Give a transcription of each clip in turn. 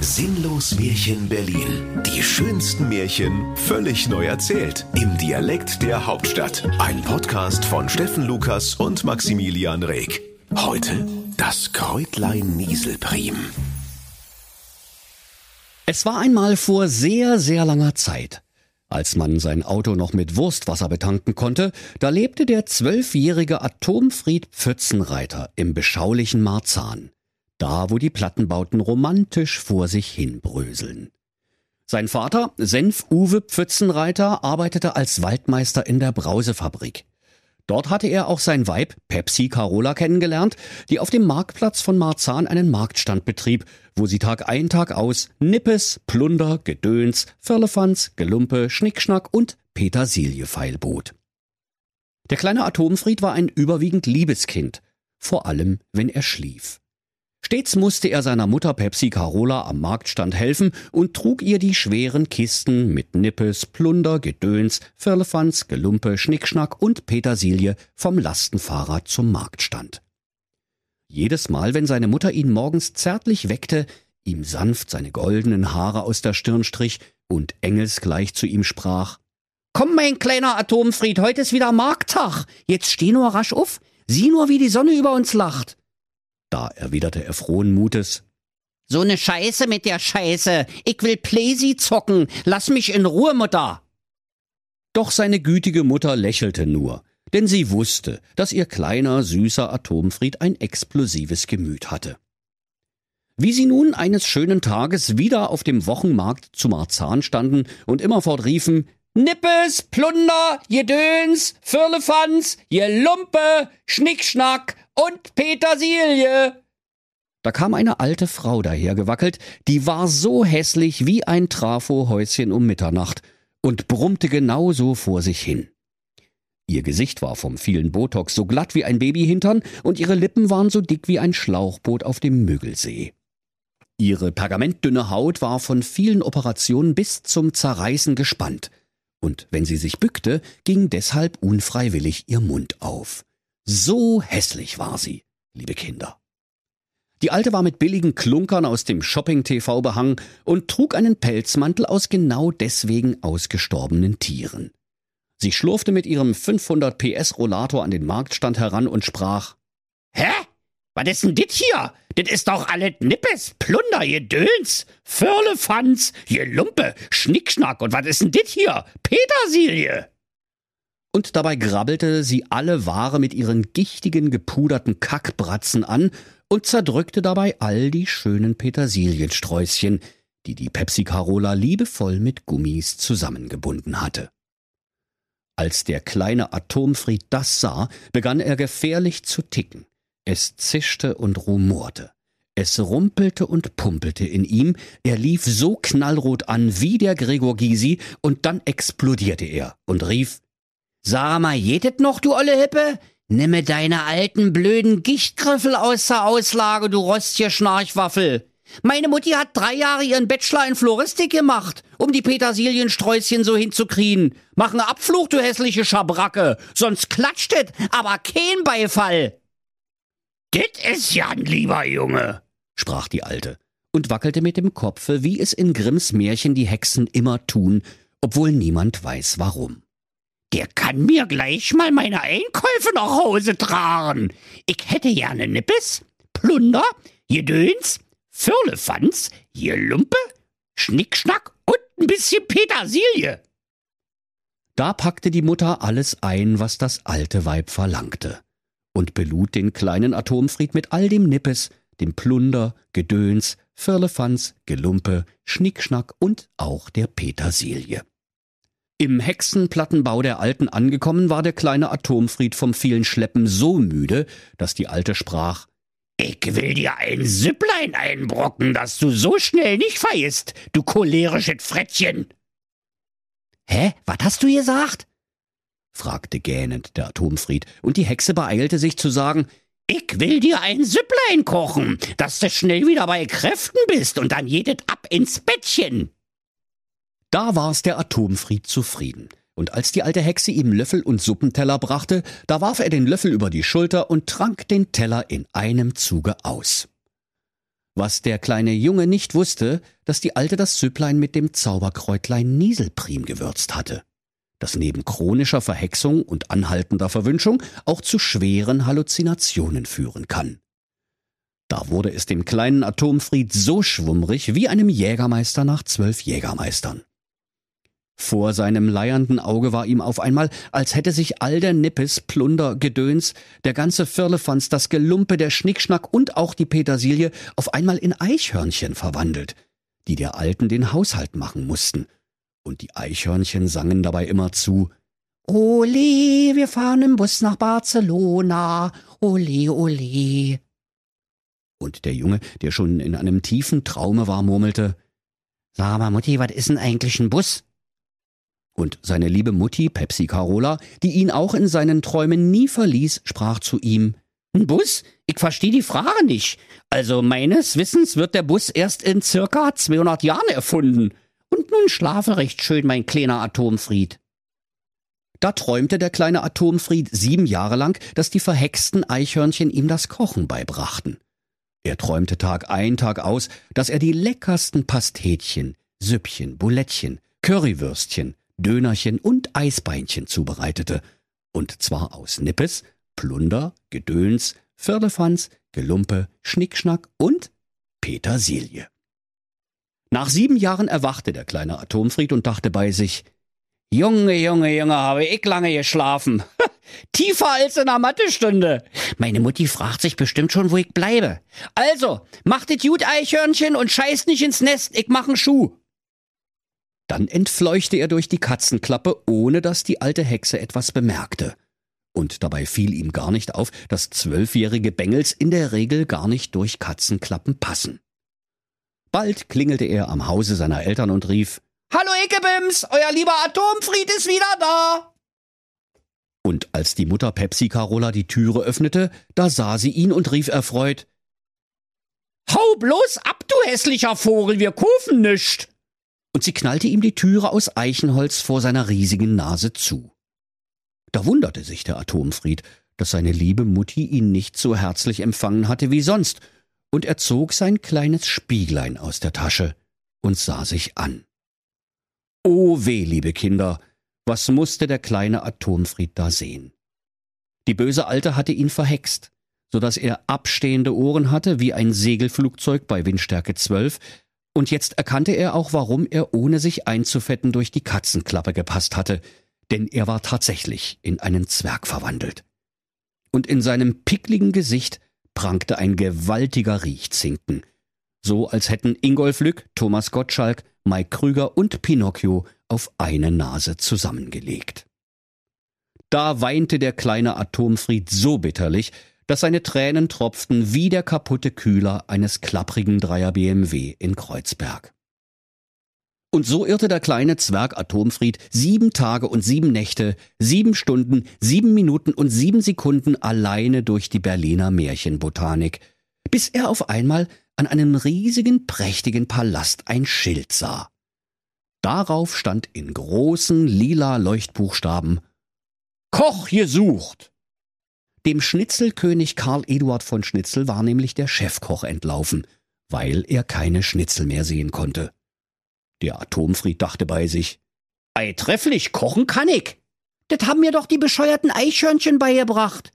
Sinnlos Märchen Berlin. Die schönsten Märchen völlig neu erzählt. Im Dialekt der Hauptstadt. Ein Podcast von Steffen Lukas und Maximilian Reg. Heute das Kräutlein Nieselprim. Es war einmal vor sehr, sehr langer Zeit. Als man sein Auto noch mit Wurstwasser betanken konnte, da lebte der zwölfjährige Atomfried Pfützenreiter im beschaulichen Marzahn da wo die Plattenbauten romantisch vor sich hin bröseln. Sein Vater, Senf-Uwe Pfützenreiter, arbeitete als Waldmeister in der Brausefabrik. Dort hatte er auch sein Weib, Pepsi Carola, kennengelernt, die auf dem Marktplatz von Marzahn einen Marktstand betrieb, wo sie Tag ein, Tag aus Nippes, Plunder, Gedöns, Firlefanz, Gelumpe, Schnickschnack und Petersilie feilbot. Der kleine Atomfried war ein überwiegend Liebeskind, vor allem wenn er schlief. Stets musste er seiner Mutter Pepsi Carola am Marktstand helfen und trug ihr die schweren Kisten mit Nippes, Plunder, Gedöns, Firlefanz, Gelumpe, Schnickschnack und Petersilie vom Lastenfahrrad zum Marktstand. Jedes Mal, wenn seine Mutter ihn morgens zärtlich weckte, ihm sanft seine goldenen Haare aus der Stirn strich und engelsgleich zu ihm sprach, Komm, mein kleiner Atomfried, heute ist wieder Markttag. Jetzt steh nur rasch auf. Sieh nur, wie die Sonne über uns lacht. Da erwiderte er frohen Mutes. So ne Scheiße mit der Scheiße. Ich will Plaisy zocken. Lass mich in Ruhe, Mutter. Doch seine gütige Mutter lächelte nur, denn sie wusste, dass ihr kleiner, süßer Atomfried ein explosives Gemüt hatte. Wie sie nun eines schönen Tages wieder auf dem Wochenmarkt zu Marzahn standen und immerfort riefen, Nippes, Plunder, Jedöns, Firlefanz, je Lumpe, Schnickschnack und Petersilie. Da kam eine alte Frau dahergewackelt, die war so hässlich wie ein Trafohäuschen um Mitternacht und brummte genauso vor sich hin. Ihr Gesicht war vom vielen Botox so glatt wie ein Babyhintern und ihre Lippen waren so dick wie ein Schlauchboot auf dem Müggelsee. Ihre pergamentdünne Haut war von vielen Operationen bis zum Zerreißen gespannt, und wenn sie sich bückte, ging deshalb unfreiwillig ihr Mund auf. So hässlich war sie, liebe Kinder. Die Alte war mit billigen Klunkern aus dem Shopping-TV behangen und trug einen Pelzmantel aus genau deswegen ausgestorbenen Tieren. Sie schlurfte mit ihrem 500 PS Rollator an den Marktstand heran und sprach: Hä? Was ist denn dit hier? Dit ist doch alles Nippes, Plunder, Gedöns, Firlefanz, Lumpe, Schnickschnack und was ist denn dit hier? Petersilie! Und dabei grabbelte sie alle Ware mit ihren gichtigen, gepuderten Kackbratzen an und zerdrückte dabei all die schönen Petersiliensträußchen, die die Pepsi Carola liebevoll mit Gummis zusammengebunden hatte. Als der kleine Atomfried das sah, begann er gefährlich zu ticken. Es zischte und rumorte. Es rumpelte und pumpelte in ihm, er lief so knallrot an wie der Gregor Gysi, und dann explodierte er und rief Sag mal, jetet noch, du olle Hippe? Nimme deine alten blöden Gichtgriffel aus der Auslage, du rostige Schnarchwaffel. Meine Mutti hat drei Jahre ihren Bachelor in Floristik gemacht, um die Petersiliensträußchen so hinzukriegen. Mach ne Abfluch, du hässliche Schabracke, sonst klatscht et, aber kein Beifall. Dit is ja ein lieber Junge, sprach die Alte und wackelte mit dem Kopfe, wie es in Grimms Märchen die Hexen immer tun, obwohl niemand weiß warum. Der kann mir gleich mal meine Einkäufe nach Hause tragen. Ich hätte gerne Nippes, Plunder, Gedöns, Firlefanz, Lumpe, Schnickschnack und ein bisschen Petersilie. Da packte die Mutter alles ein, was das alte Weib verlangte, und belud den kleinen Atomfried mit all dem Nippes, dem Plunder, Gedöns, Firlefanz, Gelumpe, Schnickschnack und auch der Petersilie. Im Hexenplattenbau der Alten angekommen war der kleine Atomfried vom vielen Schleppen so müde, dass die Alte sprach, ich will dir ein Süpplein einbrocken, dass du so schnell nicht feierst, du cholerisches Frettchen. Hä, was hast du gesagt? fragte gähnend der Atomfried, und die Hexe beeilte sich zu sagen, ich will dir ein Süpplein kochen, dass du schnell wieder bei Kräften bist und dann jedet ab ins Bettchen. Da war's der Atomfried zufrieden. Und als die alte Hexe ihm Löffel und Suppenteller brachte, da warf er den Löffel über die Schulter und trank den Teller in einem Zuge aus. Was der kleine Junge nicht wusste, dass die Alte das Süpplein mit dem Zauberkräutlein Nieselprim gewürzt hatte, das neben chronischer Verhexung und anhaltender Verwünschung auch zu schweren Halluzinationen führen kann. Da wurde es dem kleinen Atomfried so schwummrig wie einem Jägermeister nach zwölf Jägermeistern. Vor seinem leiernden Auge war ihm auf einmal, als hätte sich all der Nippes, Plunder, Gedöns, der ganze Firlefanz, das Gelumpe, der Schnickschnack und auch die Petersilie auf einmal in Eichhörnchen verwandelt, die der Alten den Haushalt machen mussten. Und die Eichhörnchen sangen dabei immer zu Ole, wir fahren im Bus nach Barcelona, ole, ole. Und der Junge, der schon in einem tiefen Traume war, murmelte Sag mal, Mutti, was ist denn eigentlich ein Bus? Und seine liebe Mutti, Pepsi Carola, die ihn auch in seinen Träumen nie verließ, sprach zu ihm Ein Bus? Ich verstehe die Frage nicht. Also meines Wissens wird der Bus erst in circa 200 Jahren erfunden. Und nun schlafe recht schön, mein kleiner Atomfried. Da träumte der kleine Atomfried sieben Jahre lang, dass die verhexten Eichhörnchen ihm das Kochen beibrachten. Er träumte Tag ein, Tag aus, dass er die leckersten Pastetchen, Süppchen, Bulettchen, Currywürstchen, Dönerchen und Eisbeinchen zubereitete, und zwar aus Nippes, Plunder, Gedöns, Firlefanz, Gelumpe, Schnickschnack und Petersilie. Nach sieben Jahren erwachte der kleine Atomfried und dachte bei sich, Junge, Junge, Junge, habe ich lange geschlafen. Tiefer als in einer Mathestunde. Meine Mutti fragt sich bestimmt schon, wo ich bleibe. Also, macht das gut, Eichhörnchen, und scheißt nicht ins Nest, ich mach einen Schuh. Dann entfleuchte er durch die Katzenklappe, ohne dass die alte Hexe etwas bemerkte. Und dabei fiel ihm gar nicht auf, dass zwölfjährige Bengels in der Regel gar nicht durch Katzenklappen passen. Bald klingelte er am Hause seiner Eltern und rief Hallo Ickebims, euer lieber Atomfried ist wieder da. Und als die Mutter Pepsi Carola die Türe öffnete, da sah sie ihn und rief erfreut Hau bloß ab, du hässlicher Vogel, wir kaufen nischt und sie knallte ihm die Türe aus Eichenholz vor seiner riesigen Nase zu. Da wunderte sich der Atomfried, dass seine liebe Mutti ihn nicht so herzlich empfangen hatte wie sonst, und er zog sein kleines Spieglein aus der Tasche und sah sich an. O weh, liebe Kinder, was musste der kleine Atomfried da sehen? Die böse Alte hatte ihn verhext, so dass er abstehende Ohren hatte wie ein Segelflugzeug bei Windstärke 12, und jetzt erkannte er auch, warum er ohne sich einzufetten durch die Katzenklappe gepasst hatte, denn er war tatsächlich in einen Zwerg verwandelt. Und in seinem pickligen Gesicht prangte ein gewaltiger Riechzinken, so als hätten Ingolf Lück, Thomas Gottschalk, Mike Krüger und Pinocchio auf eine Nase zusammengelegt. Da weinte der kleine Atomfried so bitterlich, dass seine Tränen tropften wie der kaputte Kühler eines klapprigen Dreier BMW in Kreuzberg. Und so irrte der kleine Zwerg Atomfried sieben Tage und sieben Nächte, sieben Stunden, sieben Minuten und sieben Sekunden alleine durch die Berliner Märchenbotanik, bis er auf einmal an einem riesigen, prächtigen Palast ein Schild sah. Darauf stand in großen lila Leuchtbuchstaben Koch gesucht. Dem Schnitzelkönig Karl Eduard von Schnitzel war nämlich der Chefkoch entlaufen, weil er keine Schnitzel mehr sehen konnte. Der Atomfried dachte bei sich, Ei trefflich, kochen kann ich. Das haben mir doch die bescheuerten Eichhörnchen beigebracht.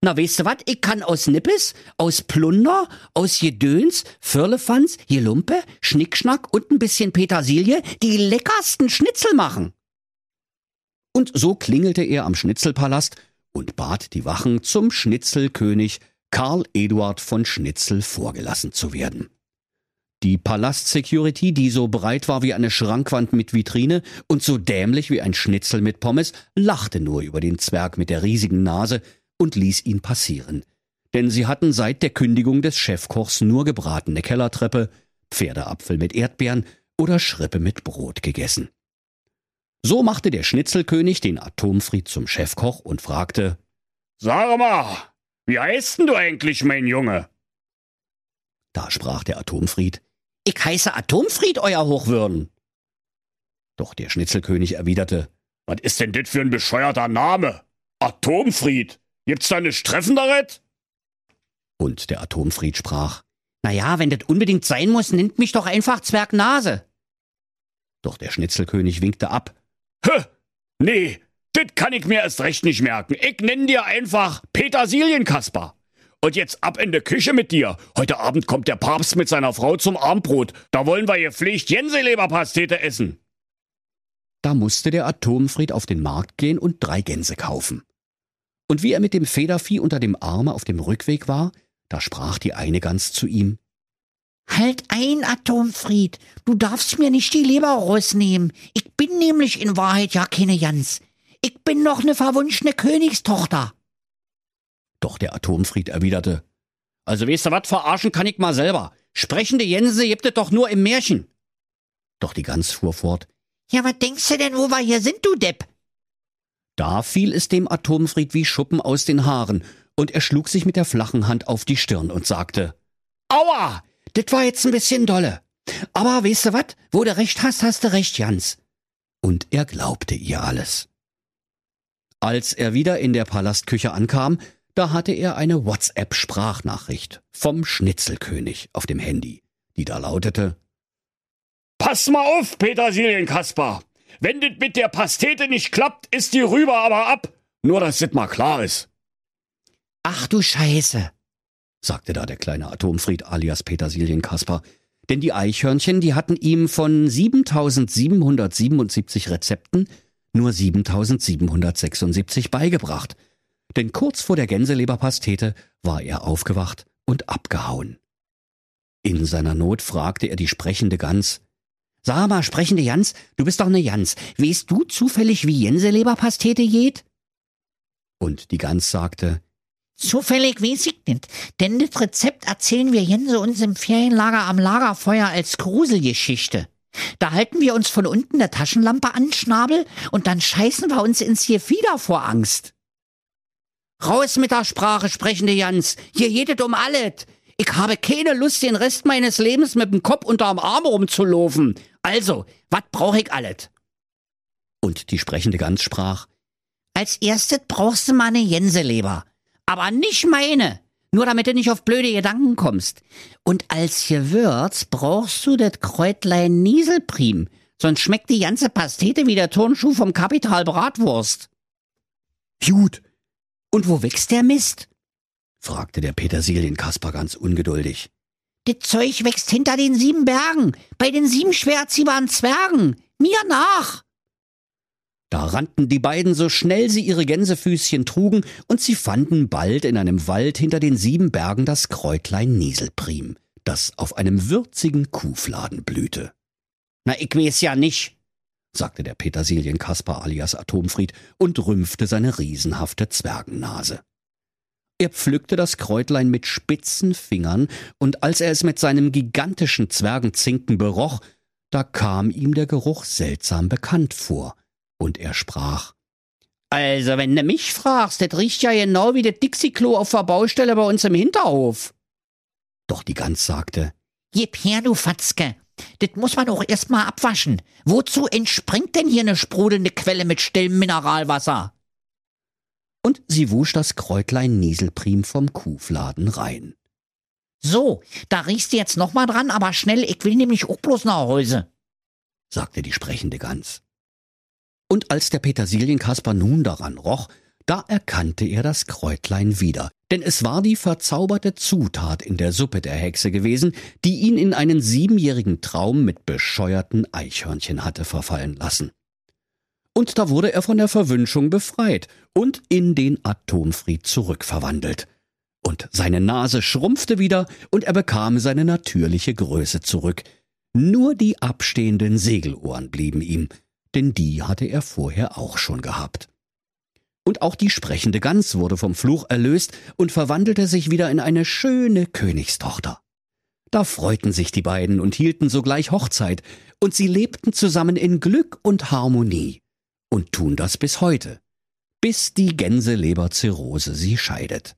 Na, weißt du wat, ich kann aus Nippes, aus Plunder, aus Gedöns, Firlefanz, Gelumpe, Schnickschnack und ein bisschen Petersilie die leckersten Schnitzel machen. Und so klingelte er am Schnitzelpalast und bat die Wachen, zum Schnitzelkönig Karl Eduard von Schnitzel vorgelassen zu werden. Die Palastsecurity, die so breit war wie eine Schrankwand mit Vitrine und so dämlich wie ein Schnitzel mit Pommes, lachte nur über den Zwerg mit der riesigen Nase und ließ ihn passieren. Denn sie hatten seit der Kündigung des Chefkochs nur gebratene Kellertreppe, Pferdeapfel mit Erdbeeren oder Schrippe mit Brot gegessen. So machte der Schnitzelkönig den Atomfried zum Chefkoch und fragte, Sag mal, wie heißt denn du eigentlich, mein Junge? Da sprach der Atomfried, Ich heiße Atomfried, euer Hochwürden. Doch der Schnitzelkönig erwiderte, Was ist denn das für ein bescheuerter Name? Atomfried, gibt's da ne Streffen daret? Und der Atomfried sprach, Naja, wenn das unbedingt sein muss, nennt mich doch einfach Zwergnase. Doch der Schnitzelkönig winkte ab. Hä? Nee, das kann ich mir erst recht nicht merken. Ich nenn dir einfach Petersilienkasper. Und jetzt ab in die Küche mit dir. Heute Abend kommt der Papst mit seiner Frau zum Abendbrot. Da wollen wir gepflegt Gänseleberpastete essen. Da musste der Atomfried auf den Markt gehen und drei Gänse kaufen. Und wie er mit dem Federvieh unter dem Arme auf dem Rückweg war, da sprach die eine Gans zu ihm. Halt ein, Atomfried, du darfst mir nicht die Leber rausnehmen. Ich bin nämlich in Wahrheit ja keine Jans. Ich bin noch ne verwunschene Königstochter. Doch der Atomfried erwiderte, also weißt du wat, verarschen kann ich mal selber. Sprechende Jense gibt es doch nur im Märchen. Doch die Gans fuhr fort, ja, was denkst du denn, wo wir hier sind, du Depp? Da fiel es dem Atomfried wie Schuppen aus den Haaren, und er schlug sich mit der flachen Hand auf die Stirn und sagte, Aua, das war jetzt ein bisschen dolle. Aber weißt du wat, wo du recht hast, hast du recht, Jans. Und er glaubte ihr alles. Als er wieder in der Palastküche ankam, da hatte er eine WhatsApp-Sprachnachricht vom Schnitzelkönig auf dem Handy, die da lautete Pass mal auf, Petersilienkasper. Wenn das mit der Pastete nicht klappt, ist die rüber aber ab. Nur, dass das mal klar ist. Ach du Scheiße, sagte da der kleine Atomfried alias Petersilienkasper. Denn die Eichhörnchen, die hatten ihm von 7777 Rezepten nur 7776 beigebracht. Denn kurz vor der Gänseleberpastete war er aufgewacht und abgehauen. In seiner Not fragte er die sprechende Gans, Sag mal, sprechende Jans, du bist doch ne Jans. Weißt du zufällig, wie Jenseleberpastete geht? Und die Gans sagte, Zufällig weiß ich nicht, denn das Rezept erzählen wir Jense uns im Ferienlager am Lagerfeuer als Gruselgeschichte. Da halten wir uns von unten der Taschenlampe an Schnabel und dann scheißen wir uns ins Gefieder vor Angst. Raus mit der Sprache, sprechende Jans. Hier jedet um alles. Ich habe keine Lust, den Rest meines Lebens mit dem Kopf unterm Arm rumzulaufen. Also, was brauche ich alles? Und die sprechende Gans sprach, Als erstes brauchst du mal eine Jenseleber. Aber nicht meine. Nur damit du nicht auf blöde Gedanken kommst. Und als Gewürz brauchst du das Kräutlein Nieselprim. Sonst schmeckt die ganze Pastete wie der Turnschuh vom Kapital Bratwurst. Gut. Und wo wächst der Mist? fragte der Petersilienkasper ganz ungeduldig. Das Zeug wächst hinter den sieben Bergen, bei den sieben schwer erziehbaren Zwergen. Mir nach! Da rannten die beiden so schnell sie ihre Gänsefüßchen trugen, und sie fanden bald in einem Wald hinter den sieben Bergen das Kräutlein Nieselprim, das auf einem würzigen Kuhfladen blühte. Na, ich weiß ja nicht, sagte der Petersilienkasper alias Atomfried und rümpfte seine riesenhafte Zwergennase. Er pflückte das Kräutlein mit spitzen Fingern, und als er es mit seinem gigantischen Zwergenzinken beroch, da kam ihm der Geruch seltsam bekannt vor, und er sprach Also, wenn du mich fragst, das riecht ja genau wie das Dixie-Klo auf der Baustelle bei uns im Hinterhof. Doch die Gans sagte Gib her, du Fatzke. Das muss man auch erst mal abwaschen. Wozu entspringt denn hier eine sprudelnde Quelle mit stillem Mineralwasser? und sie wusch das Kräutlein Nieselprim vom Kuhfladen rein. So, da riechst du jetzt noch mal dran, aber schnell, ich will nämlich auch bloß nach Hause, sagte die sprechende Gans. Und als der Petersilienkasper nun daran roch, da erkannte er das Kräutlein wieder, denn es war die verzauberte Zutat in der Suppe der Hexe gewesen, die ihn in einen siebenjährigen Traum mit bescheuerten Eichhörnchen hatte verfallen lassen und da wurde er von der Verwünschung befreit und in den Atomfried zurückverwandelt. Und seine Nase schrumpfte wieder und er bekam seine natürliche Größe zurück. Nur die abstehenden Segelohren blieben ihm, denn die hatte er vorher auch schon gehabt. Und auch die sprechende Gans wurde vom Fluch erlöst und verwandelte sich wieder in eine schöne Königstochter. Da freuten sich die beiden und hielten sogleich Hochzeit, und sie lebten zusammen in Glück und Harmonie und tun das bis heute, bis die Gänseleberzirrhose sie scheidet.